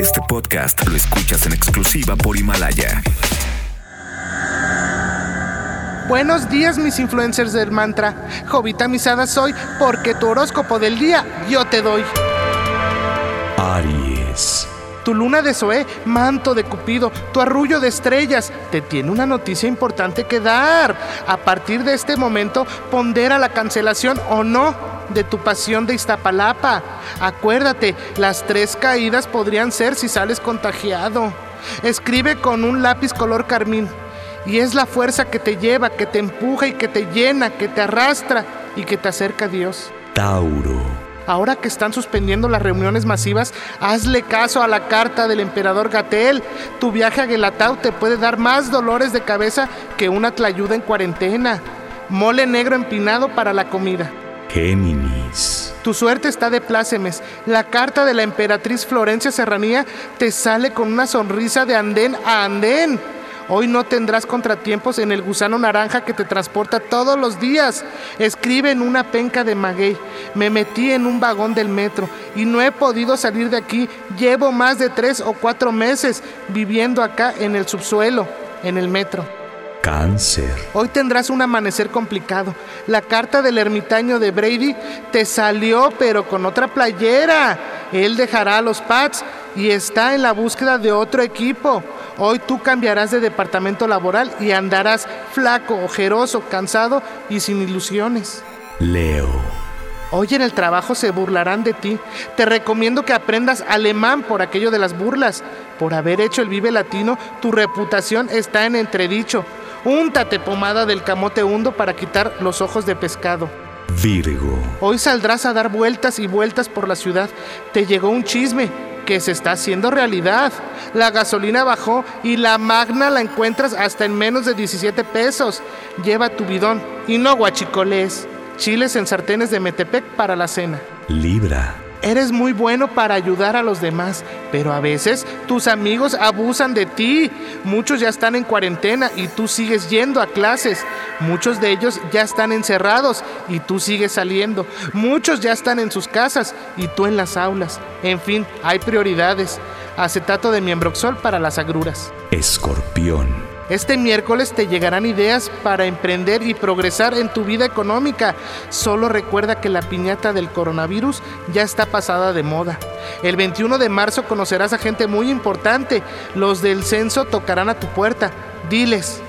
Este podcast lo escuchas en exclusiva por Himalaya. Buenos días mis influencers del mantra. Jovita misada soy porque tu horóscopo del día yo te doy. Aries. Tu luna de Zoé, manto de Cupido, tu arrullo de estrellas, te tiene una noticia importante que dar. A partir de este momento, pondera la cancelación o no de tu pasión de Iztapalapa. Acuérdate, las tres caídas podrían ser si sales contagiado. Escribe con un lápiz color carmín. Y es la fuerza que te lleva, que te empuja y que te llena, que te arrastra y que te acerca a Dios. Tauro. Ahora que están suspendiendo las reuniones masivas, hazle caso a la carta del emperador Gatel. Tu viaje a Guelatao te puede dar más dolores de cabeza que una tlayuda en cuarentena. Mole negro empinado para la comida. Géminis. Tu suerte está de plácemes. La carta de la emperatriz Florencia Serranía te sale con una sonrisa de andén a andén. Hoy no tendrás contratiempos en el gusano naranja que te transporta todos los días. Escribe en una penca de maguey. Me metí en un vagón del metro y no he podido salir de aquí. Llevo más de tres o cuatro meses viviendo acá en el subsuelo, en el metro. Cáncer. Hoy tendrás un amanecer complicado. La carta del ermitaño de Brady te salió, pero con otra playera. Él dejará a los Pats y está en la búsqueda de otro equipo. Hoy tú cambiarás de departamento laboral y andarás flaco, ojeroso, cansado y sin ilusiones. Leo. Hoy en el trabajo se burlarán de ti. Te recomiendo que aprendas alemán por aquello de las burlas. Por haber hecho el Vive Latino, tu reputación está en entredicho. Úntate pomada del camote hundo para quitar los ojos de pescado. Virgo. Hoy saldrás a dar vueltas y vueltas por la ciudad. Te llegó un chisme que se está haciendo realidad. La gasolina bajó y la magna la encuentras hasta en menos de 17 pesos. Lleva tu bidón y no guachicoles. Chiles en sartenes de Metepec para la cena. Libra. Eres muy bueno para ayudar a los demás, pero a veces tus amigos abusan de ti. Muchos ya están en cuarentena y tú sigues yendo a clases. Muchos de ellos ya están encerrados y tú sigues saliendo. Muchos ya están en sus casas y tú en las aulas. En fin, hay prioridades. Acetato de miembroxol para las agruras. Escorpión. Este miércoles te llegarán ideas para emprender y progresar en tu vida económica. Solo recuerda que la piñata del coronavirus ya está pasada de moda. El 21 de marzo conocerás a gente muy importante. Los del censo tocarán a tu puerta. Diles,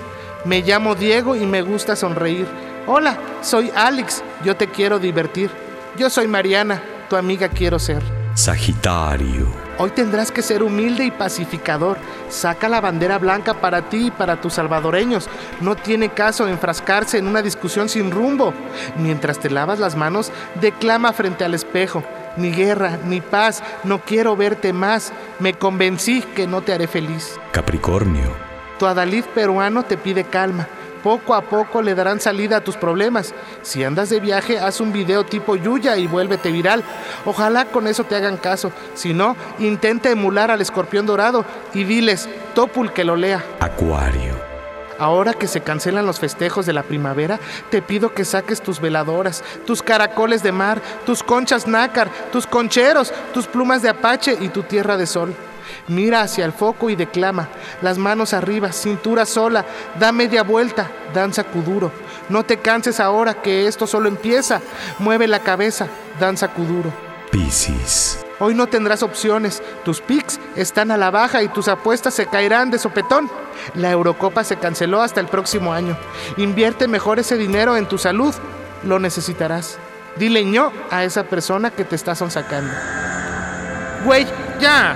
me llamo Diego y me gusta sonreír. Hola, soy Alex, yo te quiero divertir. Yo soy Mariana, tu amiga quiero ser. Sagitario. Hoy tendrás que ser humilde y pacificador. Saca la bandera blanca para ti y para tus salvadoreños. No tiene caso enfrascarse en una discusión sin rumbo. Mientras te lavas las manos, declama frente al espejo. Ni guerra, ni paz, no quiero verte más. Me convencí que no te haré feliz. Capricornio. Tu adalid peruano te pide calma. Poco a poco le darán salida a tus problemas. Si andas de viaje, haz un video tipo Yuya y vuélvete viral. Ojalá con eso te hagan caso. Si no, intenta emular al escorpión dorado y diles, Topul que lo lea. Acuario. Ahora que se cancelan los festejos de la primavera, te pido que saques tus veladoras, tus caracoles de mar, tus conchas nácar, tus concheros, tus plumas de apache y tu tierra de sol. Mira hacia el foco y declama, las manos arriba, cintura sola, da media vuelta, danza kuduro. No te canses ahora que esto solo empieza. Mueve la cabeza, danza kuduro. Piscis. Hoy no tendrás opciones, tus picks están a la baja y tus apuestas se caerán de sopetón. La Eurocopa se canceló hasta el próximo año. Invierte mejor ese dinero en tu salud, lo necesitarás. Dile ño a esa persona que te está sonsacando. Güey, ya,